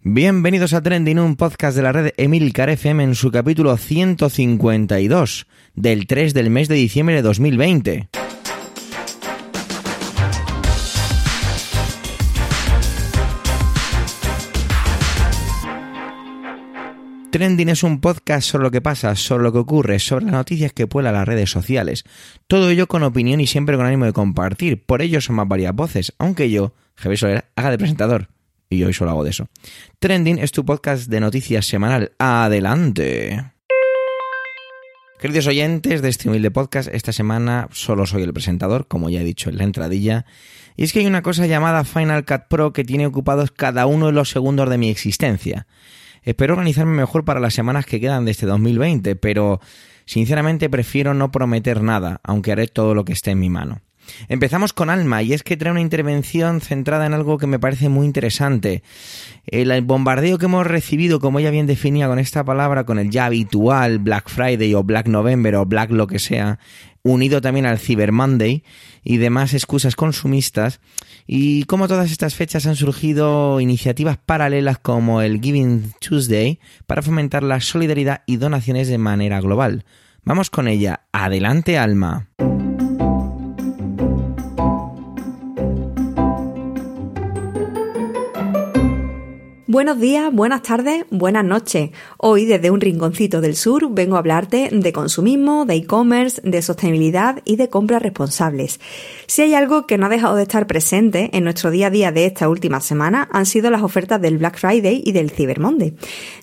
Bienvenidos a Trending, un podcast de la red Emilcar FM en su capítulo 152 del 3 del mes de diciembre de 2020. Trending es un podcast sobre lo que pasa, sobre lo que ocurre, sobre las noticias que pueblan las redes sociales. Todo ello con opinión y siempre con ánimo de compartir. Por ello son más varias voces, aunque yo, Javier Soler, haga de presentador. Y hoy solo hago de eso. Trending es tu podcast de noticias semanal. Adelante. Queridos oyentes de este humilde podcast, esta semana solo soy el presentador, como ya he dicho en la entradilla. Y es que hay una cosa llamada Final Cut Pro que tiene ocupados cada uno de los segundos de mi existencia. Espero organizarme mejor para las semanas que quedan de este 2020, pero sinceramente prefiero no prometer nada, aunque haré todo lo que esté en mi mano. Empezamos con Alma y es que trae una intervención centrada en algo que me parece muy interesante. El bombardeo que hemos recibido, como ella bien definía con esta palabra, con el ya habitual Black Friday o Black November o Black lo que sea, unido también al Cyber Monday y demás excusas consumistas, y como todas estas fechas han surgido iniciativas paralelas como el Giving Tuesday para fomentar la solidaridad y donaciones de manera global. Vamos con ella. Adelante, Alma. Buenos días, buenas tardes, buenas noches. Hoy desde un rinconcito del sur vengo a hablarte de consumismo, de e-commerce, de sostenibilidad y de compras responsables. Si hay algo que no ha dejado de estar presente en nuestro día a día de esta última semana han sido las ofertas del Black Friday y del Cyber Monday.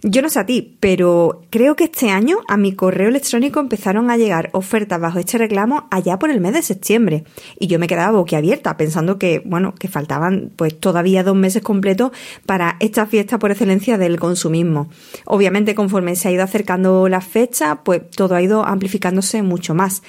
Yo no sé a ti, pero creo que este año a mi correo electrónico empezaron a llegar ofertas bajo este reclamo allá por el mes de septiembre y yo me quedaba boquiabierta pensando que, bueno, que faltaban pues todavía dos meses completos para esta fiesta por excelencia del consumismo. Obviamente, conforme se ha ido acercando la fecha, pues todo ha ido amplificándose mucho más.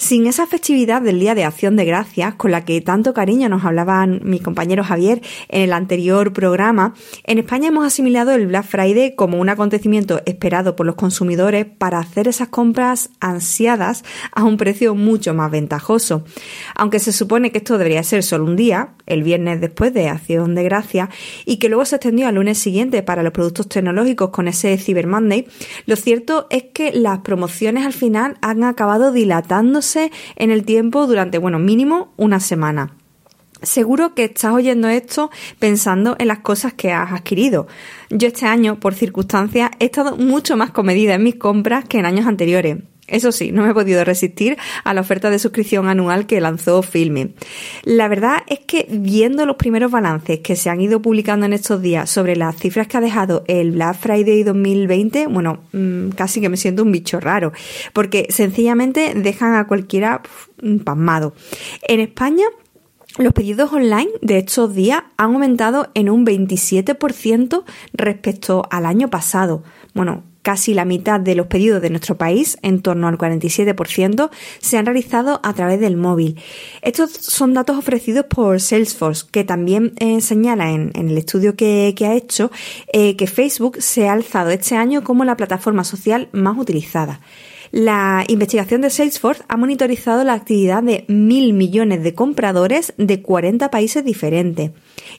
Sin esa festividad del Día de Acción de Gracias, con la que tanto cariño nos hablaban mi compañero Javier en el anterior programa, en España hemos asimilado el Black Friday como un acontecimiento esperado por los consumidores para hacer esas compras ansiadas a un precio mucho más ventajoso. Aunque se supone que esto debería ser solo un día, el viernes después de Acción de Gracias, y que luego se extendió al lunes siguiente para los productos tecnológicos con ese Cyber Monday, lo cierto es que las promociones al final han acabado dilatándose en el tiempo durante, bueno, mínimo una semana. Seguro que estás oyendo esto pensando en las cosas que has adquirido. Yo este año, por circunstancias, he estado mucho más comedida en mis compras que en años anteriores. Eso sí, no me he podido resistir a la oferta de suscripción anual que lanzó Filme. La verdad es que viendo los primeros balances que se han ido publicando en estos días sobre las cifras que ha dejado el Black Friday 2020, bueno, mm, casi que me siento un bicho raro, porque sencillamente dejan a cualquiera pasmado. En España los pedidos online de estos días han aumentado en un 27% respecto al año pasado. Bueno, casi la mitad de los pedidos de nuestro país, en torno al 47%, se han realizado a través del móvil. Estos son datos ofrecidos por Salesforce, que también eh, señala en, el estudio que, ha hecho eh, que Facebook se ha alzado este año como la plataforma social más utilizada. La investigación de Salesforce ha monitorizado la actividad de mil millones de compradores de 40 países diferentes.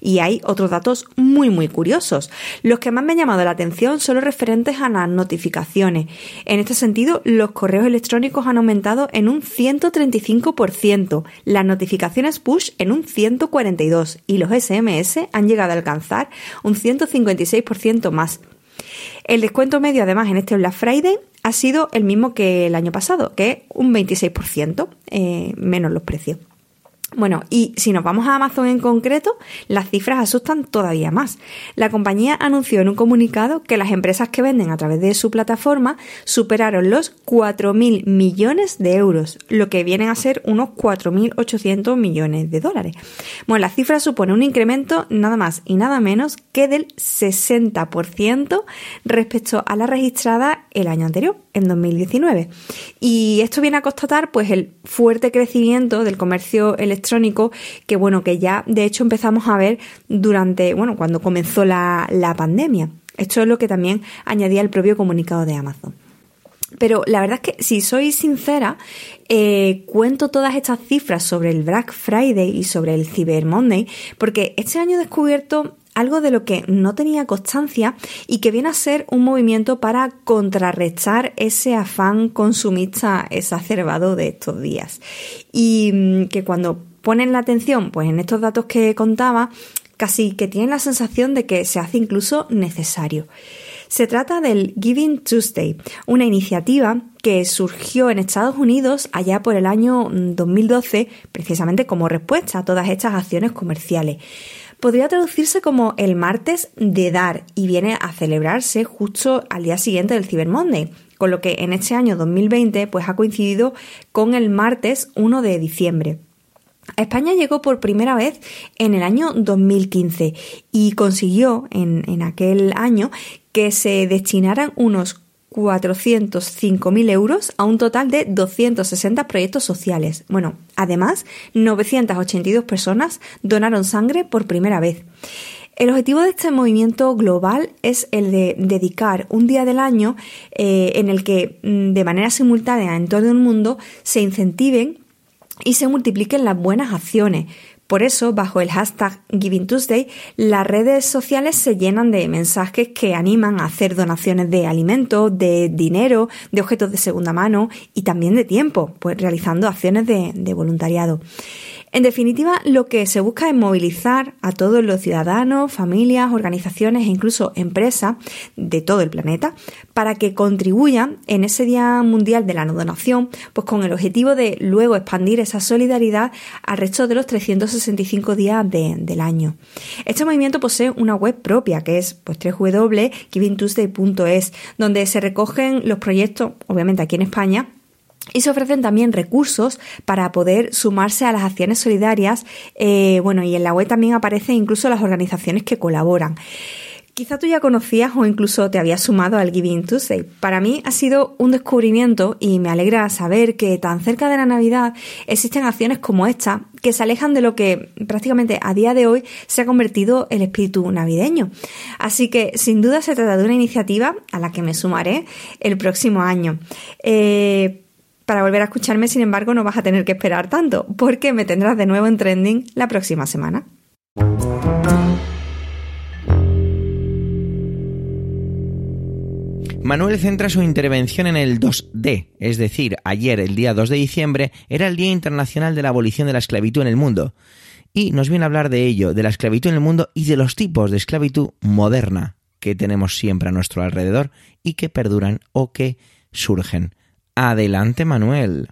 Y hay otros datos muy muy curiosos. Los que más me han llamado la atención son los referentes a las notificaciones. En este sentido, los correos electrónicos han aumentado en un 135%, las notificaciones push en un 142% y los SMS han llegado a alcanzar un 156% más. El descuento medio, además, en este Black Friday ha sido el mismo que el año pasado, que es un 26% eh, menos los precios. Bueno, y si nos vamos a Amazon en concreto, las cifras asustan todavía más. La compañía anunció en un comunicado que las empresas que venden a través de su plataforma superaron los 4.000 millones de euros, lo que vienen a ser unos 4.800 millones de dólares. Bueno, la cifra supone un incremento nada más y nada menos que del 60% respecto a la registrada el año anterior, en 2019. Y esto viene a constatar pues el fuerte crecimiento del comercio electrónico que bueno, que ya de hecho empezamos a ver durante, bueno, cuando comenzó la, pandemia. Esto es lo que también añadía el propio comunicado de Amazon. Pero la verdad es que, si soy sincera, eh, cuento todas estas cifras sobre el Black Friday y sobre el Cyber Monday, porque este año he descubierto algo de lo que no tenía constancia y que viene a ser un movimiento para contrarrestar ese afán consumista exacerbado de estos días. Y mm, que cuando ponen la atención pues en estos datos que contaba, casi que tienen la sensación de que se hace incluso necesario. Se trata del Giving Tuesday, una iniciativa que surgió en Estados Unidos allá por el año 2012, mm, precisamente como respuesta a todas estas acciones comerciales. Podría traducirse como el martes de dar y viene a celebrarse justo al día siguiente del Cyber Monday, con lo que en este año 2020 pues ha coincidido con el martes 1 de diciembre. España llegó por primera vez en el año 2015 y consiguió en, en aquel año que se destinaran unos 405.000 euros a un total de 260 proyectos sociales. Bueno, además, 982 personas donaron sangre por primera vez. El objetivo de este movimiento global es el de dedicar un día del año eh, en el que mm, de manera simultánea en todo el mundo se incentiven y se multipliquen las buenas acciones, por eso, bajo el hashtag Giving Tuesday, las redes sociales se llenan de mensajes que animan a hacer donaciones de alimentos, de dinero, de objetos de segunda mano y también de tiempo, pues realizando acciones de, de voluntariado. En definitiva, lo que se busca es movilizar a todos los ciudadanos, familias, organizaciones e incluso empresas de todo el planeta para que contribuyan en ese Día Mundial de la No Donación, pues con el objetivo de luego expandir esa solidaridad al resto de los 365 días del año. Este movimiento posee una web propia que es pues www.givingtuesday.es, donde se recogen los proyectos, obviamente aquí en España, y se ofrecen también recursos para poder sumarse a las acciones solidarias. Eh, bueno, y en la web también aparecen incluso las organizaciones que colaboran. Quizá tú ya conocías o incluso te habías sumado al Giving Tuesday. Para mí ha sido un descubrimiento y me alegra saber que tan cerca de la Navidad existen acciones como esta que se alejan de lo que prácticamente a día de hoy se ha convertido el espíritu navideño. Así que sin duda se trata de una iniciativa a la que me sumaré el próximo año. Eh, para volver a escucharme, sin embargo, no vas a tener que esperar tanto, porque me tendrás de nuevo en trending la próxima semana. Manuel centra su intervención en el 2D, es decir, ayer, el día 2 de diciembre, era el Día Internacional de la Abolición de la Esclavitud en el Mundo. Y nos viene a hablar de ello, de la esclavitud en el mundo y de los tipos de esclavitud moderna que tenemos siempre a nuestro alrededor y que perduran o que surgen. Adelante, Manuel.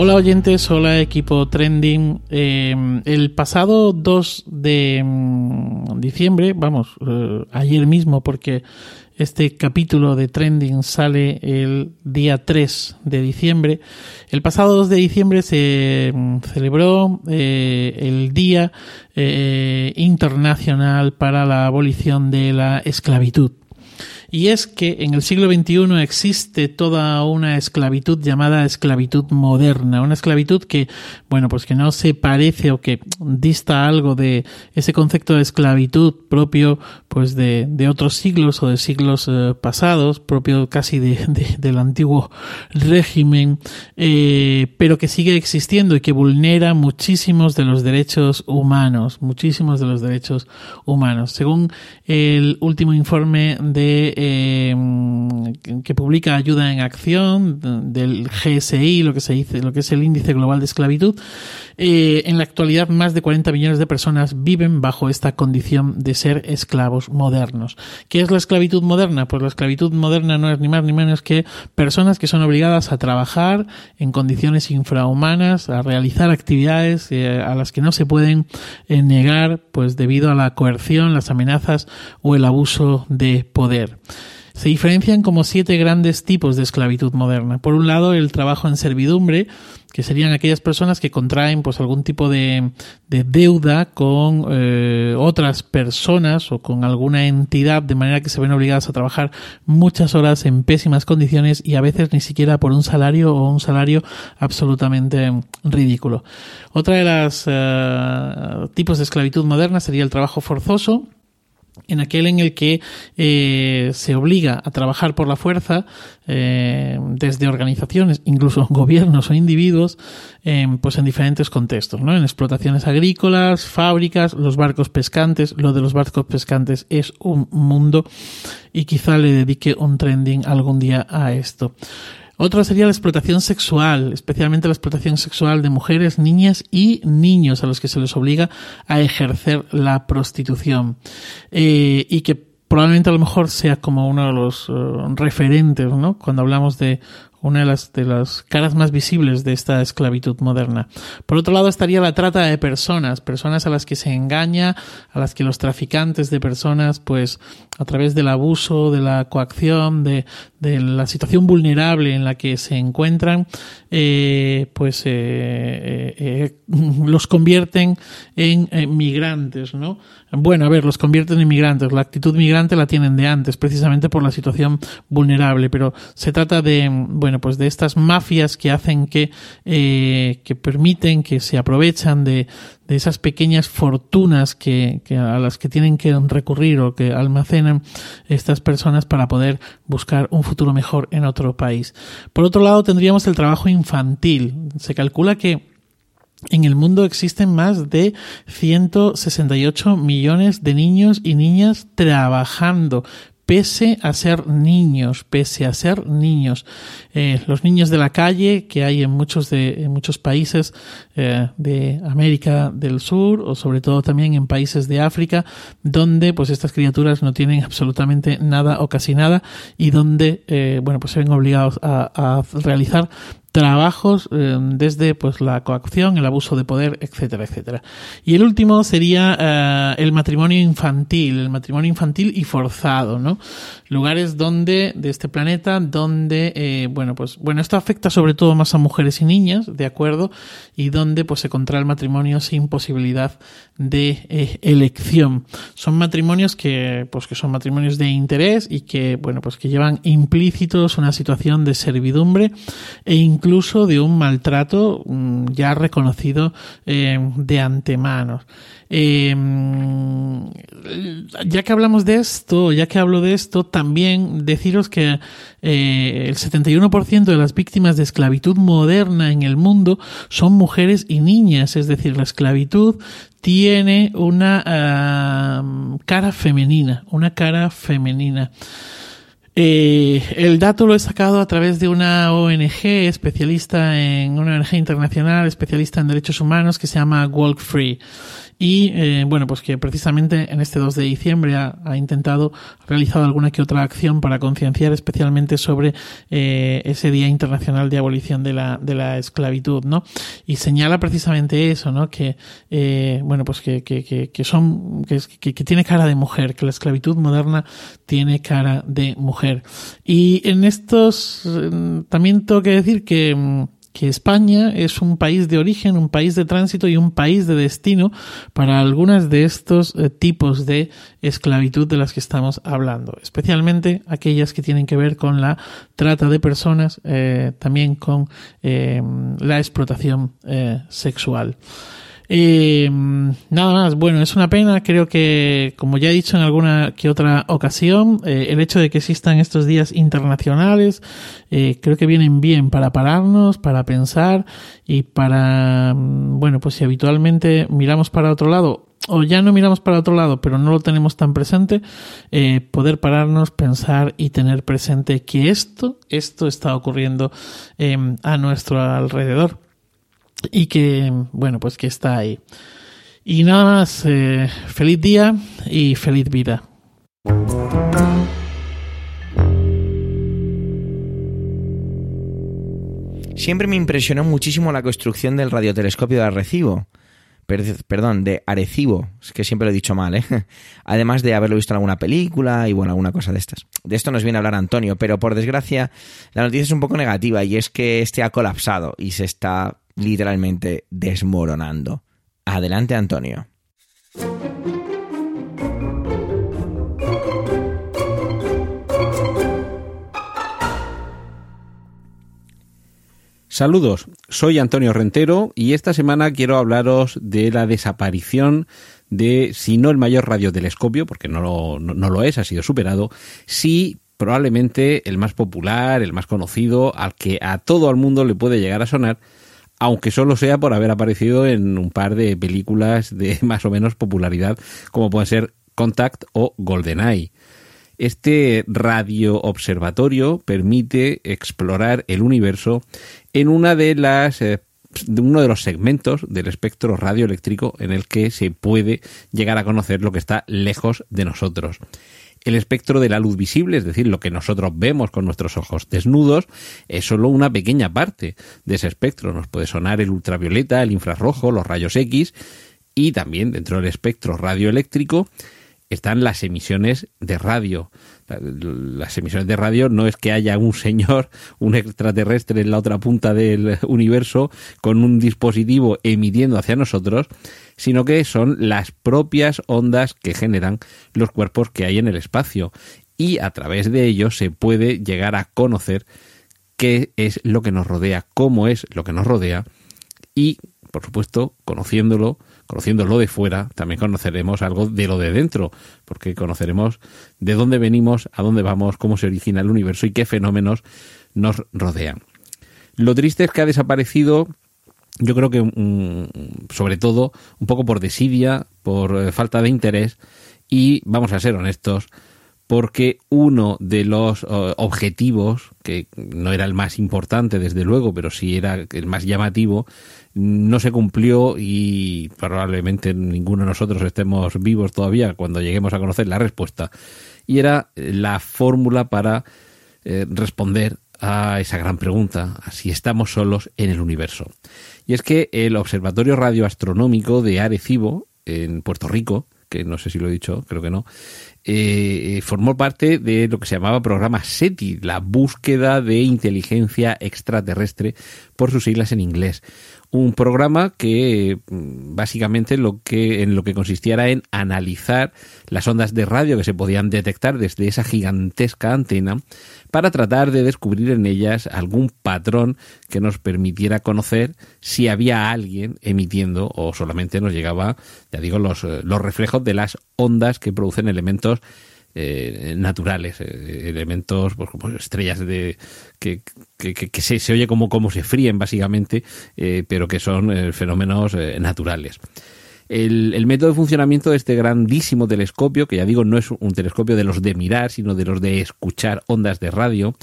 Hola oyentes, hola equipo trending. Em, el pasado 2 de mm, diciembre, vamos, eh, ayer mismo porque este capítulo de Trending sale el día 3 de diciembre. El pasado 2 de diciembre se mm, celebró eh, el Día eh, Internacional para la Abolición de la Esclavitud y es que en el siglo XXI existe toda una esclavitud llamada esclavitud moderna, una esclavitud que, bueno, pues que no se parece o que dista algo de ese concepto de esclavitud propio, pues de, de otros siglos o de siglos eh, pasados, propio casi de, del antiguo régimen, eh, pero que sigue existiendo y que vulnera muchísimos de los derechos humanos, muchísimos de los derechos humanos. Según el último informe de eh, que publica Ayuda en Acción del GSI, lo que se dice, lo que es el índice global de esclavitud. Eh, en la actualidad, más de 40 millones de personas viven bajo esta condición de ser esclavos modernos. ¿Qué es la esclavitud moderna? Pues la esclavitud moderna no es ni más ni menos que personas que son obligadas a trabajar en condiciones infrahumanas, a realizar actividades eh, a las que no se pueden negar, pues debido a la coerción, las amenazas o el abuso de poder. Se diferencian como siete grandes tipos de esclavitud moderna. Por un lado, el trabajo en servidumbre, que serían aquellas personas que contraen pues algún tipo de, deuda con eh, otras personas o con alguna entidad de manera que se ven obligadas a trabajar muchas horas en pésimas condiciones y a veces ni siquiera por un salario o un salario absolutamente ridículo. Otra de las eh, tipos de esclavitud moderna sería el trabajo forzoso, en aquel en el que eh, se obliga a trabajar por la fuerza eh, desde organizaciones, incluso gobiernos o individuos, pues en diferentes contextos, ¿no? En explotaciones agrícolas, fábricas, los barcos pescantes. Lo de los barcos pescantes es un mundo y quizá le dedique un trending algún día a esto. Otra sería la explotación sexual, especialmente la explotación sexual de mujeres, niñas y niños a los que se les obliga a ejercer la prostitución. Eh, y que probablemente a lo mejor sea como uno de los eh, referentes, ¿no? Cuando hablamos de una de las, de las caras más visibles de esta esclavitud moderna. Por otro lado estaría la trata de personas, personas a las que se engaña, a las que los traficantes de personas, pues a través del abuso, de la coacción, de, de la situación vulnerable en la que se encuentran, eh, pues eh, eh, eh los convierten en migrantes, ¿no? Bueno, a ver, los convierten en migrantes. La actitud migrante la tienen de antes, precisamente por la situación vulnerable, pero se trata de, bueno, pues de estas mafias que hacen que, eh, que permiten, que se aprovechan de, de esas pequeñas fortunas que, que, a las que tienen que recurrir o que almacenan estas personas para poder buscar un futuro mejor en otro país. Por otro lado, tendríamos el trabajo infantil. Se calcula que en el mundo existen más de 168 millones de niños y niñas trabajando pese a ser niños, pese a ser niños. Eh, los niños de la calle que hay en muchos, de, en muchos países eh, de América del Sur o sobre todo también en países de África, donde pues estas criaturas no tienen absolutamente nada o casi nada y donde eh, bueno pues se ven obligados a, a realizar trabajos eh, desde pues la coacción, el abuso de poder, etcétera, etcétera. Y el último sería eh, el matrimonio infantil, el matrimonio infantil y forzado, ¿no? Lugares donde de este planeta donde eh, bueno pues bueno esto afecta sobre todo más a mujeres y niñas, de acuerdo, y donde pues se contrae el matrimonio sin posibilidad de elección. Son matrimonios que pues que son matrimonios de interés y que bueno pues que llevan implícitos una situación de servidumbre e incluso de un maltrato mm, ya reconocido eh, de antemano. Eh, ya que hablamos de esto, ya que hablo de esto, también deciros que eh, el 71% de las víctimas de esclavitud moderna en el mundo son mujeres y niñas, es decir, la esclavitud tiene una ah, cara femenina, una cara femenina. Eh, el dato lo he sacado a través de una ONG especialista en una ONG internacional especialista en derechos humanos que se llama Walk Free y eh, bueno, pues que precisamente en este 2 de diciembre ha, ha intentado, ha realizado alguna que otra acción para concienciar especialmente sobre eh, ese Día Internacional de Abolición de la, de la Esclavitud, ¿no? Y señala precisamente eso, ¿no? Que, eh, bueno, pues que, que, que, que son, que, que, tiene cara de mujer, que la esclavitud moderna tiene cara de mujer. Y en estos, eh, también tengo que decir que, mm, que España es un país de origen, un país de tránsito y un país de destino para algunas de estos eh, tipos de esclavitud de las que estamos hablando, especialmente aquellas que tienen que ver con la trata de personas, eh, también con eh, la explotación sexual. Eh, nada más, bueno, es una pena, creo que, como ya he dicho en alguna que otra ocasión, eh, el hecho de que existan estos días internacionales, eh, creo que vienen bien para pararnos, para pensar y para, mm, bueno, pues si habitualmente miramos para otro lado, o ya no miramos para otro lado, pero no lo tenemos tan presente, eh, poder pararnos, pensar y tener presente que esto, esto está ocurriendo eh, a nuestro alrededor y que, bueno, pues que está ahí. Y nada más, eh, feliz día y feliz vida. Siempre me impresionó muchísimo la construcción del radiotelescopio de Arecibo. Per- perdón, de Arecibo, es que siempre lo he dicho mal, ¿eh? Además de haberlo visto en alguna película y bueno, alguna cosa de estas. De esto nos viene a hablar Antonio, pero por desgracia la noticia es un poco negativa y es que este ha colapsado y se está literalmente desmoronando. Adelante, Antonio. Saludos, soy Antonio Rentero y esta semana quiero hablaros de la desaparición de, si no el mayor radiotelescopio, porque no lo, no, lo es, ha sido superado, sí probablemente el más popular, el más conocido, al que a todo el mundo le puede llegar a sonar, aunque solo sea por haber aparecido en un par de películas de más o menos popularidad, como pueden ser Contact o GoldenEye. Este radio observatorio permite explorar el universo en una de las eh, uno de los segmentos del espectro radioeléctrico en el que se puede llegar a conocer lo que está lejos de nosotros. El espectro de la luz visible, es decir, lo que nosotros vemos con nuestros ojos desnudos, es solo una pequeña parte de ese espectro. Nos puede sonar el ultravioleta, el infrarrojo, los rayos X y también dentro del espectro radioeléctrico están las emisiones de radio. Las emisiones de radio no es que haya un señor, un extraterrestre en la otra punta del universo con un dispositivo emitiendo hacia nosotros, sino que son las propias ondas que generan los cuerpos que hay en el espacio. Y a través de ellos se puede llegar a conocer qué es lo que nos rodea, cómo es lo que nos rodea y, por supuesto, conociéndolo, conociendo lo de fuera, también conoceremos algo de lo de dentro, porque conoceremos de dónde venimos, a dónde vamos, cómo se origina el universo y qué fenómenos nos rodean. Lo triste es que ha desaparecido, yo creo que mm, sobre todo un poco por desidia, por eh, falta de interés y, vamos a ser honestos, porque uno de los objetivos, que no era el más importante desde luego, pero sí era el más llamativo, no se cumplió y probablemente ninguno de nosotros estemos vivos todavía cuando lleguemos a conocer la respuesta. Y era la fórmula para eh, responder a esa gran pregunta, si estamos solos en el universo. Y es que el Observatorio Radioastronómico de Arecibo, en Puerto Rico, que no sé si lo he dicho, creo que no, eh, formó parte de lo que se llamaba programa SETI, la búsqueda de inteligencia extraterrestre, por sus siglas en inglés un programa que mm, básicamente lo que en lo que consistía era en analizar las ondas de radio que se podían detectar desde esa gigantesca antena para tratar de descubrir en ellas algún patrón que nos permitiera conocer si había alguien emitiendo o solamente nos llegaba, ya digo, los, eh, los reflejos de las ondas que producen elementos eh, naturales, eh, elementos, pues, como estrellas de que, que, se, se, oye como, como se fríen básicamente, eh, pero que son fenómenos naturales. El, el, método de funcionamiento de este grandísimo telescopio, que ya digo no es un telescopio de los de mirar, sino de los de escuchar ondas de radio,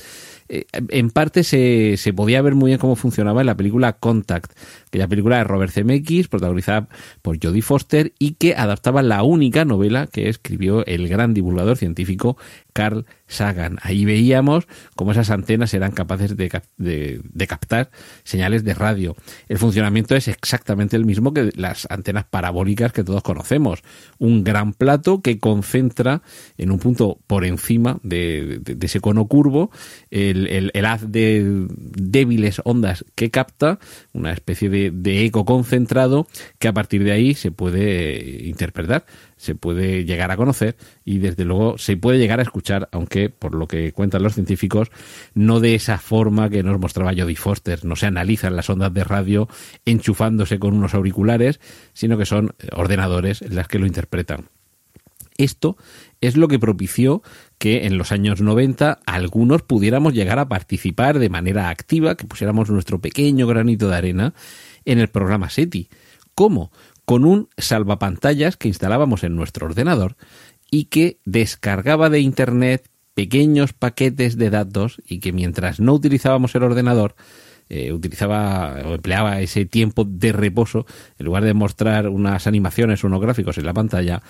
en parte se, se, podía ver muy bien cómo funcionaba en la película Contact, aquella película de Robert Zemeckis, protagonizada por Jodie Foster y que adaptaba la única novela que escribió el gran divulgador científico Carl Sagan. Ahí veíamos cómo esas antenas eran capaces de, de, captar señales de radio. El funcionamiento es exactamente el mismo que las antenas parabólicas que todos conocemos. Un gran plato que concentra en un punto por encima de, ese cono curvo el, el, haz de débiles ondas que capta, una especie de, eco concentrado que a partir de ahí se puede interpretar se puede llegar a conocer y desde luego se puede llegar a escuchar, aunque por lo que cuentan los científicos, no de esa forma que nos mostraba Jodie Foster, no se analizan las ondas de radio enchufándose con unos auriculares, sino que son ordenadores las que lo interpretan. Esto es lo que propició que en los años 90 algunos pudiéramos llegar a participar de manera activa, que pusiéramos nuestro pequeño granito de arena en el programa SETI. ¿Cómo? con un salvapantallas que instalábamos en nuestro ordenador y que descargaba de Internet pequeños paquetes de datos y que mientras no utilizábamos el ordenador, eh, utilizaba o empleaba ese tiempo de reposo, en lugar de mostrar unas animaciones o unos gráficos en la pantalla,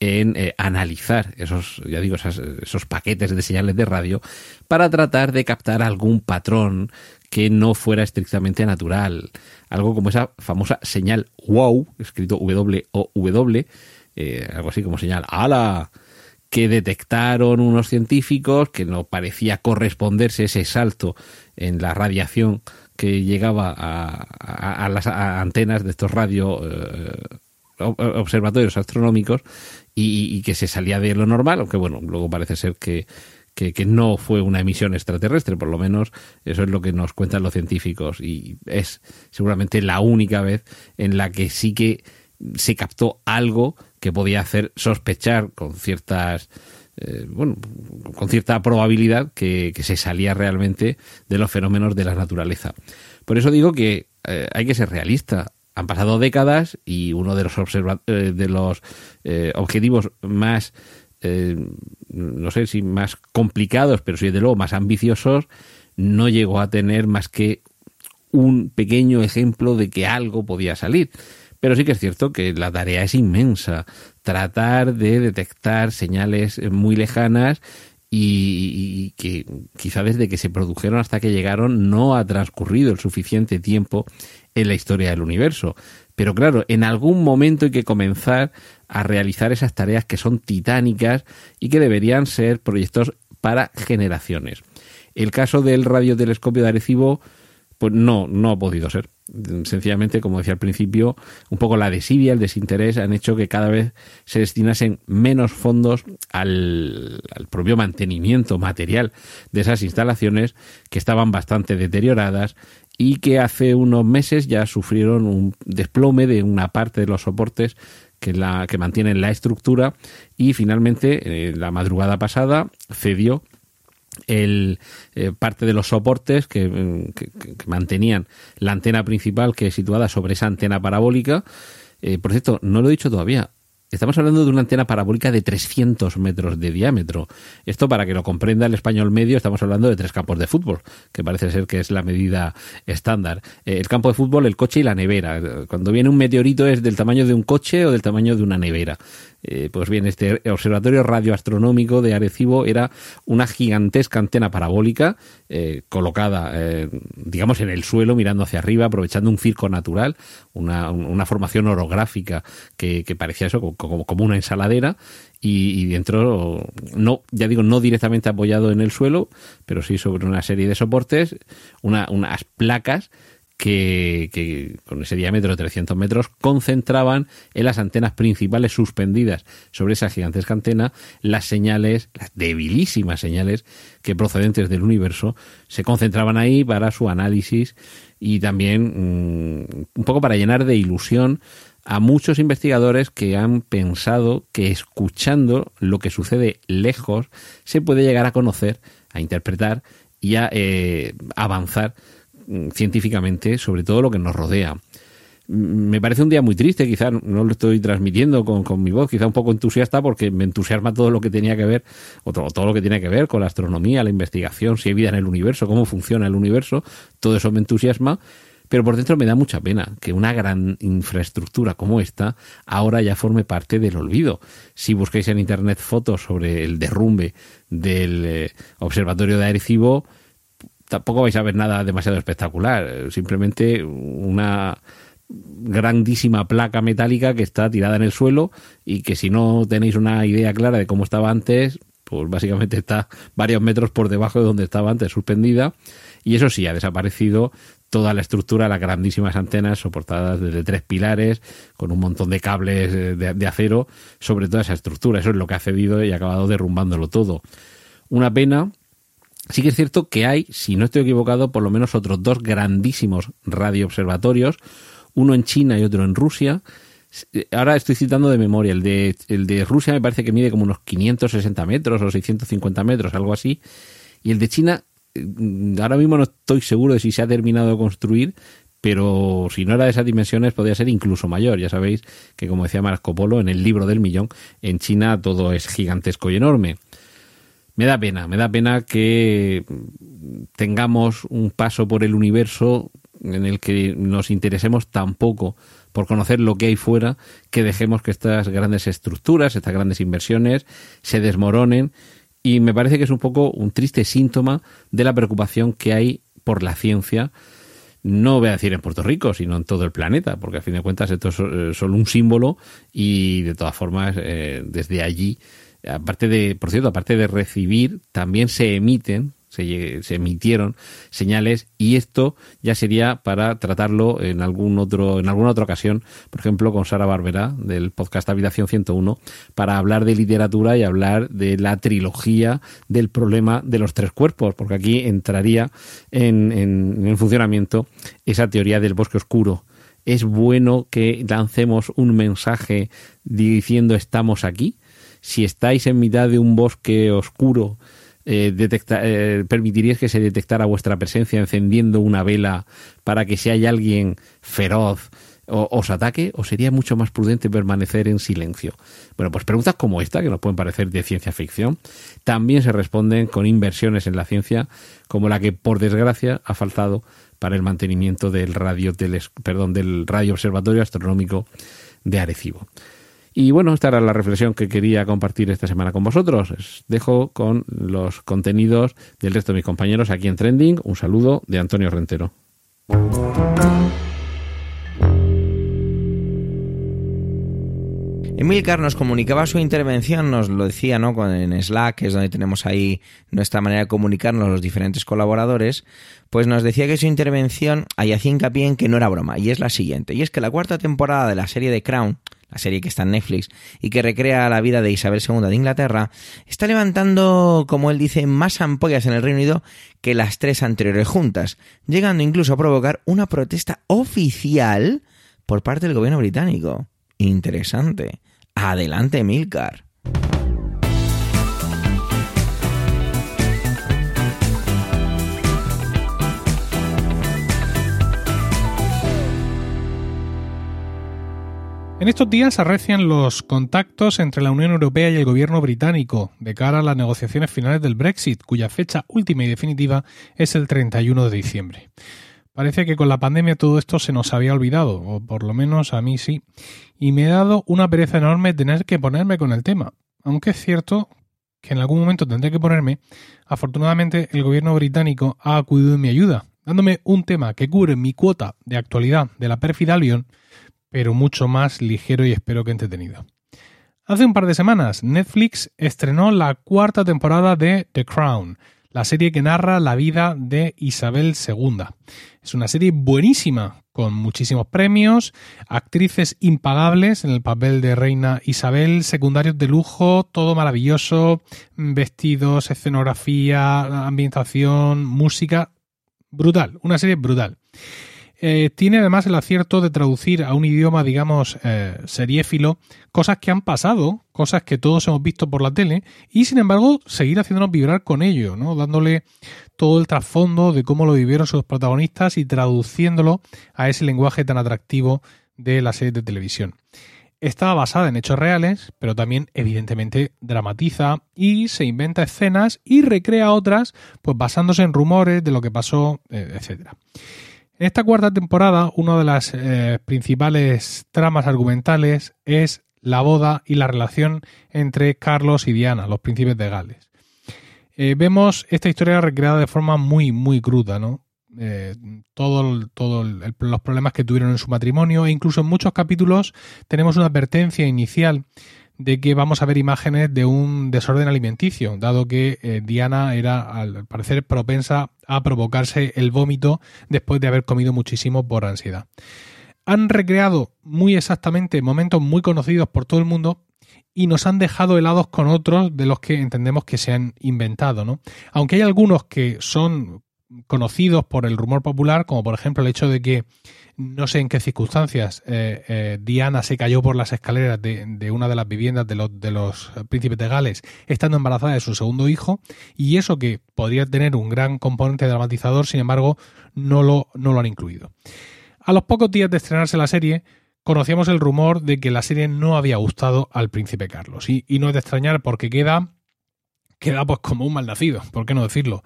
en eh, analizar esos, ya digo, esos paquetes de señales de radio para tratar de captar algún patrón que no fuera estrictamente natural. Algo como esa famosa señal wow, escrito W-O-W, eh, algo así como señal ala, que detectaron unos científicos que no parecía corresponderse ese salto en la radiación que llegaba a, las antenas de estos radio eh, observatorios astronómicos y, que se salía de lo normal, aunque bueno, luego parece ser que, que, que, no fue una emisión extraterrestre, por lo menos eso es lo que nos cuentan los científicos y es seguramente la única vez en la que sí que se captó algo que podía hacer sospechar con ciertas eh, bueno, con cierta probabilidad que, se salía realmente de los fenómenos de la naturaleza. Por eso digo que eh, hay que ser realista. Han pasado décadas y uno de los, eh, de los objetivos más, no sé si más complicados, pero sí de luego más ambiciosos, no llegó a tener más que un pequeño ejemplo de que algo podía salir. Pero sí que es cierto que la tarea es inmensa. Tratar de detectar señales muy lejanas y, que quizá desde que se produjeron hasta que llegaron no ha transcurrido el suficiente tiempo en la historia del universo. Pero claro, en algún momento hay que comenzar a realizar esas tareas que son titánicas y que deberían ser proyectos para generaciones. El caso del radiotelescopio de Arecibo, pues no, no ha podido ser sencillamente, como decía al principio, un poco la desidia, el desinterés han hecho que cada vez se destinasen menos fondos al, propio mantenimiento material de esas instalaciones que estaban bastante deterioradas y que hace unos meses ya sufrieron un desplome de una parte de los soportes que, la, que mantienen la estructura y finalmente eh, la madrugada pasada cedió el, eh, parte de los soportes que, mm, que, mantenían la antena principal que es situada sobre esa antena parabólica. Eh, por cierto, no lo he dicho todavía. Estamos hablando de una antena parabólica de 300 metros de diámetro. Esto, para que lo comprenda el español medio, estamos hablando de tres campos de fútbol, que parece ser que es la medida estándar. Eh, el campo de fútbol, el coche y la nevera. Cuando viene un meteorito es del tamaño de un coche o del tamaño de una nevera. Eh, pues bien, este observatorio radioastronómico de Arecibo era una gigantesca antena parabólica eh, colocada, digamos, en el suelo, mirando hacia arriba, aprovechando un circo natural, una, una formación orográfica que, parecía eso como, como una ensaladera, y, dentro, no, ya digo, no directamente apoyado en el suelo, pero sí sobre una serie de soportes, una, unas placas que, con ese diámetro de 300 metros concentraban en las antenas principales suspendidas sobre esa gigantesca antena las señales, las debilísimas señales que procedentes del universo se concentraban ahí para su análisis y también mm, un poco para llenar de ilusión a muchos investigadores que han pensado que escuchando lo que sucede lejos se puede llegar a conocer, a interpretar y a eh, avanzar Mm, científicamente sobre todo lo que nos rodea. Mm, me parece un día muy triste, quizá no lo estoy transmitiendo con, mi voz, quizá un poco entusiasta porque me entusiasma todo lo que tenía que ver, o todo, todo, lo que tiene que ver con la astronomía, la investigación, si hay vida en el universo, cómo funciona el universo, todo eso me entusiasma, pero por dentro me da mucha pena que una gran infraestructura como esta ahora ya forme parte del olvido. Si buscáis en internet fotos sobre el derrumbe del eh, observatorio de Arecibo, tampoco vais a ver nada demasiado espectacular, simplemente una grandísima placa metálica que está tirada en el suelo y que si no tenéis una idea clara de cómo estaba antes, pues básicamente está varios metros por debajo de donde estaba antes suspendida y eso sí, ha desaparecido toda la estructura, las grandísimas antenas soportadas desde tres pilares, con un montón de cables de, de acero sobre toda esa estructura. Eso es lo que ha cedido y ha acabado derrumbándolo todo. Una pena Sí que es cierto que hay, si no estoy equivocado, por lo menos otros dos grandísimos radioobservatorios, uno en China y otro en Rusia. Ahora estoy citando de memoria, el de, el de Rusia me parece que mide como unos 560 metros o 650 metros, algo así. Y el de China, ahora mismo no estoy seguro de si se ha terminado de construir, pero si no era de esas dimensiones podría ser incluso mayor. Ya sabéis que como decía Marco Polo en el libro del millón, en China todo es gigantesco y enorme me da pena, me da pena que tengamos un paso por el universo en el que nos interesemos tan poco por conocer lo que hay fuera, que dejemos que estas grandes estructuras, estas grandes inversiones se desmoronen y me parece que es un poco un triste síntoma de la preocupación que hay por la ciencia, no voy a decir en Puerto Rico, sino en todo el planeta, porque a fin de cuentas esto es eh, solo un símbolo y de todas formas eh, desde allí aparte de, por cierto, aparte de recibir, también se emiten se, se, emitieron señales y esto ya sería para tratarlo en algún otro en alguna otra ocasión, por ejemplo con Sara Barbera del podcast Habitación 101 para hablar de literatura y hablar de la trilogía del problema de los tres cuerpos, porque aquí entraría en, en, en funcionamiento esa teoría del bosque oscuro. Es bueno que lancemos un mensaje diciendo estamos aquí. Si estáis en mitad de un bosque oscuro, eh, eh, permitiríais que se detectara vuestra presencia encendiendo una vela para que si hay alguien feroz o, os ataque o sería mucho más prudente permanecer en silencio? Bueno, pues preguntas como esta, que nos pueden parecer de ciencia ficción, también se responden con inversiones en la ciencia, como la que por desgracia ha faltado para el mantenimiento del radio, perdón, del radio observatorio astronómico de Arecibo. Y bueno, esta era la reflexión que quería compartir esta semana con vosotros. Os dejo con los contenidos del resto de mis compañeros aquí en Trending. Un saludo de Antonio Rentero. Emilcar nos comunicaba su intervención, nos lo decía, ¿no? En Slack, que es donde tenemos ahí nuestra manera de comunicarnos los diferentes colaboradores, pues nos decía que su intervención ahí hacía hincapié en que no era broma, y es la siguiente, y es que la cuarta temporada de la serie de Crown, la serie que está en Netflix y que recrea la vida de Isabel II de Inglaterra, está levantando, como él dice, más ampollas en el Reino Unido que las tres anteriores juntas, llegando incluso a provocar una protesta oficial por parte del gobierno británico. Interesante. Adelante, Milcar. En estos días arrecian los contactos entre la Unión Europea y el gobierno británico de cara a las negociaciones finales del Brexit, cuya fecha última y definitiva es el 31 de diciembre. Parece que con la pandemia todo esto se nos había olvidado, o por lo menos a mí sí, y me he dado una pereza enorme tener que ponerme con el tema. Aunque es cierto que en algún momento tendré que ponerme, afortunadamente el gobierno británico ha acudido en mi ayuda, dándome un tema que cubre mi cuota de actualidad de la pérfida Albion pero mucho más ligero y espero que entretenido. Hace un par de semanas, Netflix estrenó la cuarta temporada de The Crown, la serie que narra la vida de Isabel II. Es una serie buenísima, con muchísimos premios, actrices impagables en el papel de Reina Isabel, secundarios de lujo, todo maravilloso, vestidos, escenografía, ambientación, música. Brutal, una serie brutal. Eh, tiene además el acierto de traducir a un idioma, digamos, eh, seriéfilo, cosas que han pasado, cosas que todos hemos visto por la tele, y sin embargo seguir haciéndonos vibrar con ello, ¿no? Dándole todo el trasfondo de cómo lo vivieron sus protagonistas y traduciéndolo a ese lenguaje tan atractivo de la serie de televisión. Está basada en hechos reales, pero también evidentemente dramatiza y se inventa escenas y recrea otras, pues basándose en rumores de lo que pasó, eh, etcétera. En esta cuarta temporada, una de las eh, principales tramas argumentales es la boda y la relación entre Carlos y Diana, los príncipes de Gales. Eh, vemos esta historia recreada de forma muy, muy cruda, ¿no? Eh, todos todo los problemas que tuvieron en su matrimonio e incluso en muchos capítulos tenemos una advertencia inicial de que vamos a ver imágenes de un desorden alimenticio, dado que eh, Diana era, al parecer, propensa a provocarse el vómito después de haber comido muchísimo por ansiedad. Han recreado muy exactamente momentos muy conocidos por todo el mundo y nos han dejado helados con otros de los que entendemos que se han inventado, ¿no? Aunque hay algunos que son conocidos por el rumor popular, como por ejemplo el hecho de que no sé en qué circunstancias eh, eh, Diana se cayó por las escaleras de, una de las viviendas de los, de los príncipes de Gales, estando embarazada de su segundo hijo, y eso que podría tener un gran componente dramatizador, sin embargo, no lo, no lo han incluido. A los pocos días de estrenarse la serie, conocíamos el rumor de que la serie no había gustado al príncipe Carlos, y, y no es de extrañar porque queda queda pues como un malnacido, ¿por qué no decirlo?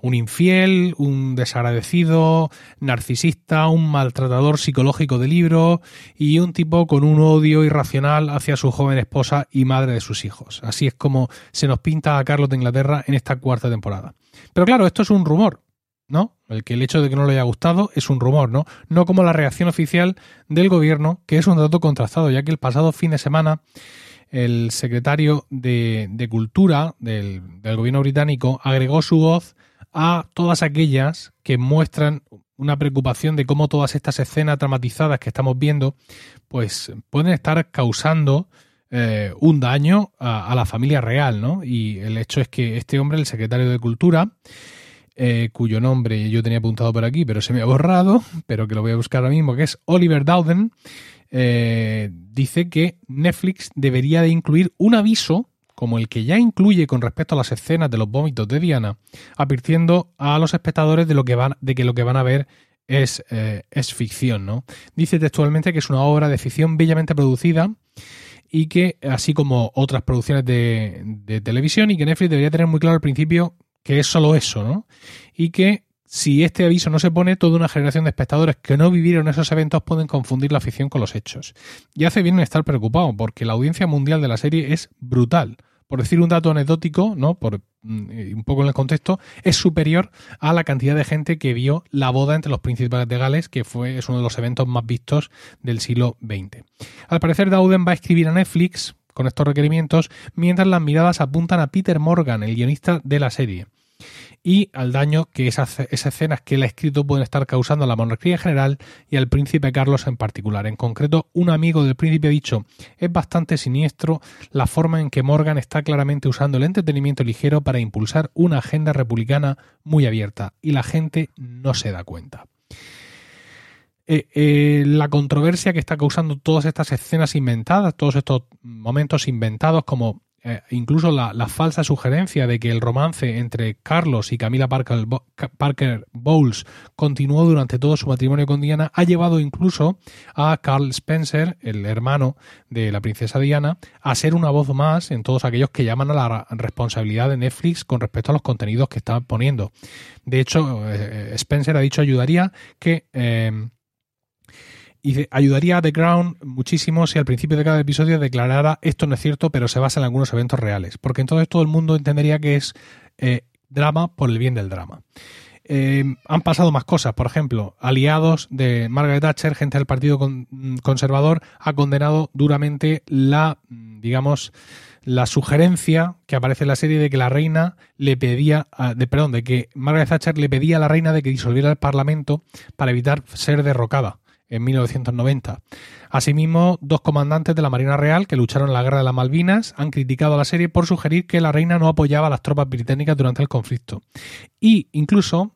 Un infiel, un desagradecido, narcisista, un maltratador psicológico de libro y un tipo con un odio irracional hacia su joven esposa y madre de sus hijos. Así es como se nos pinta a Carlos de Inglaterra en esta cuarta temporada. Pero claro, esto es un rumor, ¿no? El que el hecho de que no le haya gustado es un rumor, ¿no? No como la reacción oficial del gobierno, que es un dato contrastado, ya que el pasado fin de semana el secretario de, Cultura del, gobierno británico agregó su voz a todas aquellas que muestran una preocupación de cómo todas estas escenas dramatizadas que estamos viendo, pues pueden estar causando eh, un daño a, la familia real, ¿no? Y el hecho es que este hombre, el secretario de Cultura, eh, cuyo nombre yo tenía apuntado por aquí, pero se me ha borrado, pero que lo voy a buscar ahora mismo, que es Oliver Dowden, eh, dice que Netflix debería de incluir un aviso como el que ya incluye con respecto a las escenas de los vómitos de Diana, advirtiendo a los espectadores de, lo que van, de que lo que van a ver es, es ficción, ¿no? Dice textualmente que es una obra de ficción bellamente producida y que, así como otras producciones de, televisión, y que Netflix debería tener muy claro al principio que es solo eso, ¿no? Y que si este aviso no se pone, toda una generación de espectadores que no vivieron esos eventos pueden confundir la ficción con los hechos. Y hace bien estar preocupado, porque la audiencia mundial de la serie es brutal por decir un dato anecdótico, ¿no? Por mm, eh, un poco en el contexto, es superior a la cantidad de gente que vio la boda entre los príncipes de Gales, que fue, es uno de los eventos más vistos del siglo XX. Al parecer, Dowden va a escribir a Netflix con estos requerimientos, mientras las miradas apuntan a Peter Morgan, el guionista de la serie y al daño que esas, escenas que él ha escrito pueden estar causando a la monarquía en general y al príncipe Carlos en particular. En concreto, un amigo del príncipe ha dicho, es bastante siniestro la forma en que Morgan está claramente usando el entretenimiento ligero para impulsar una agenda republicana muy abierta y la gente no se da cuenta. Eh, eh, la controversia que está causando todas estas escenas inventadas, todos estos momentos inventados como eh, incluso la, falsa sugerencia de que el romance entre Carlos y Camila Parker, Bowles continuó durante todo su matrimonio con Diana ha llevado incluso a Carl Spencer, el hermano de la princesa Diana, a ser una voz más en todos aquellos que llaman a la responsabilidad de Netflix con respecto a los contenidos que están poniendo. De hecho, eh, Spencer ha dicho ayudaría que eh, y ayudaría a The Ground muchísimo si al principio de cada episodio declarara esto no es cierto, pero se basa en algunos eventos reales. Porque entonces todo el mundo entendería que es eh, drama por el bien del drama. Eh, han pasado más cosas. Por ejemplo, aliados de Margaret Thatcher, gente del Partido Conservador, ha condenado duramente la, digamos, la sugerencia que aparece en la serie de que la reina le pedía, de, perdón, de que Margaret Thatcher le pedía a la reina de que disolviera el Parlamento para evitar ser derrocada en 1990. Asimismo, dos comandantes de la Marina Real que lucharon en la Guerra de las Malvinas han criticado a la serie por sugerir que la reina no apoyaba a las tropas británicas durante el conflicto. Y incluso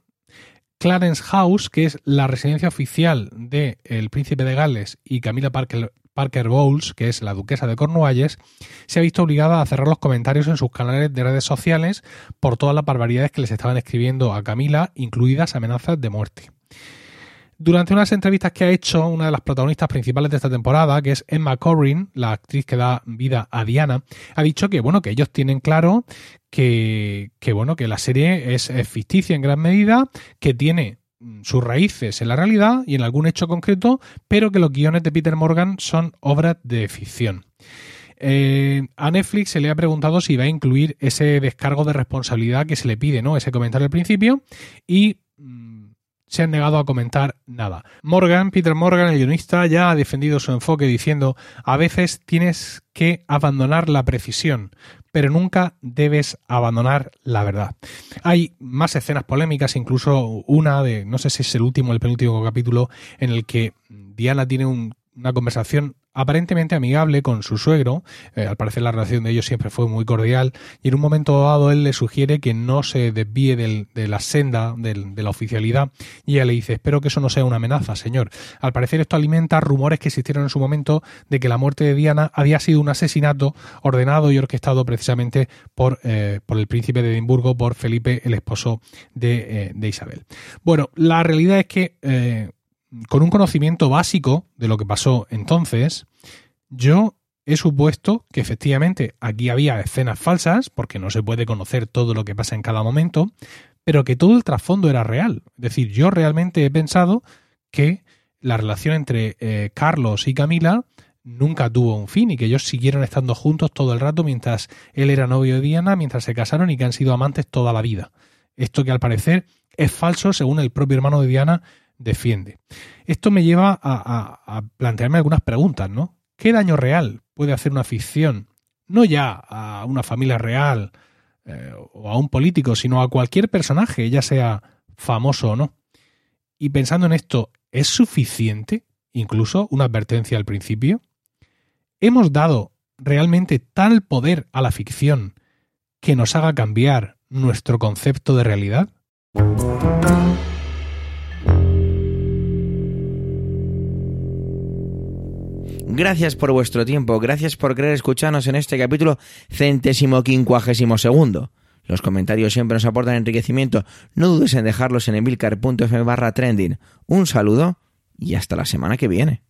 Clarence House, que es la residencia oficial del príncipe de Gales, y Camila Parker, Parker Bowles, que es la duquesa de Cornualles, se ha visto obligada a cerrar los comentarios en sus canales de redes sociales por todas las barbaridades que les estaban escribiendo a Camila, incluidas amenazas de muerte. Durante unas entrevistas que ha hecho una de las protagonistas principales de esta temporada, que es Emma Corrin, la actriz que da vida a Diana, ha dicho que bueno, que ellos tienen claro que, bueno, que la serie es, ficticia en gran medida, que tiene sus raíces en la realidad y en algún hecho concreto, pero que los guiones de Peter Morgan son obras de ficción. Eh, a Netflix se le ha preguntado si va a incluir ese descargo de responsabilidad que se le pide, ¿no? Ese comentario al principio. Y se han negado a comentar nada. Morgan, Peter Morgan, el guionista, ya ha defendido su enfoque diciendo, a veces tienes que abandonar la precisión, pero nunca debes abandonar la verdad. Hay más escenas polémicas, incluso una de, no sé si es el último o el penúltimo capítulo, en el que Diana tiene una conversación aparentemente amigable con su suegro, eh, al parecer la relación de ellos siempre fue muy cordial, y en un momento dado él le sugiere que no se desvíe de la senda de la oficialidad, y ella le dice, espero que eso no sea una amenaza, señor. Al parecer esto alimenta rumores que existieron en su momento de que la muerte de Diana había sido un asesinato ordenado y orquestado precisamente por, eh, por el príncipe de Edimburgo, por Felipe, el esposo de, eh, de Isabel. Bueno, la realidad es que con un conocimiento básico de lo que pasó entonces, yo he supuesto que efectivamente aquí había escenas falsas, porque no se puede conocer todo lo que pasa en cada momento, pero que todo el trasfondo era real. Es decir, yo realmente he pensado que la relación entre eh, Carlos y Camila nunca tuvo un fin y que ellos siguieron estando juntos todo el rato mientras él era novio de Diana, mientras se casaron y que han sido amantes toda la vida. Esto que al parecer es falso según el propio hermano de Diana defiende. Esto me lleva a, plantearme algunas preguntas, ¿no? ¿Qué daño real puede hacer una ficción? No ya a una familia real eh, o a un político, sino a cualquier personaje, ya sea famoso o no. Y pensando en esto, ¿es suficiente incluso una advertencia al principio? ¿Hemos dado realmente tal poder a la ficción que nos haga cambiar nuestro concepto de realidad? Gracias por vuestro tiempo, gracias por querer escucharnos en este capítulo centésimo quincuagésimo segundo. Los comentarios siempre nos aportan enriquecimiento. No dudes en dejarlos en emilcar.fm barra trending. Un saludo y hasta la semana que viene.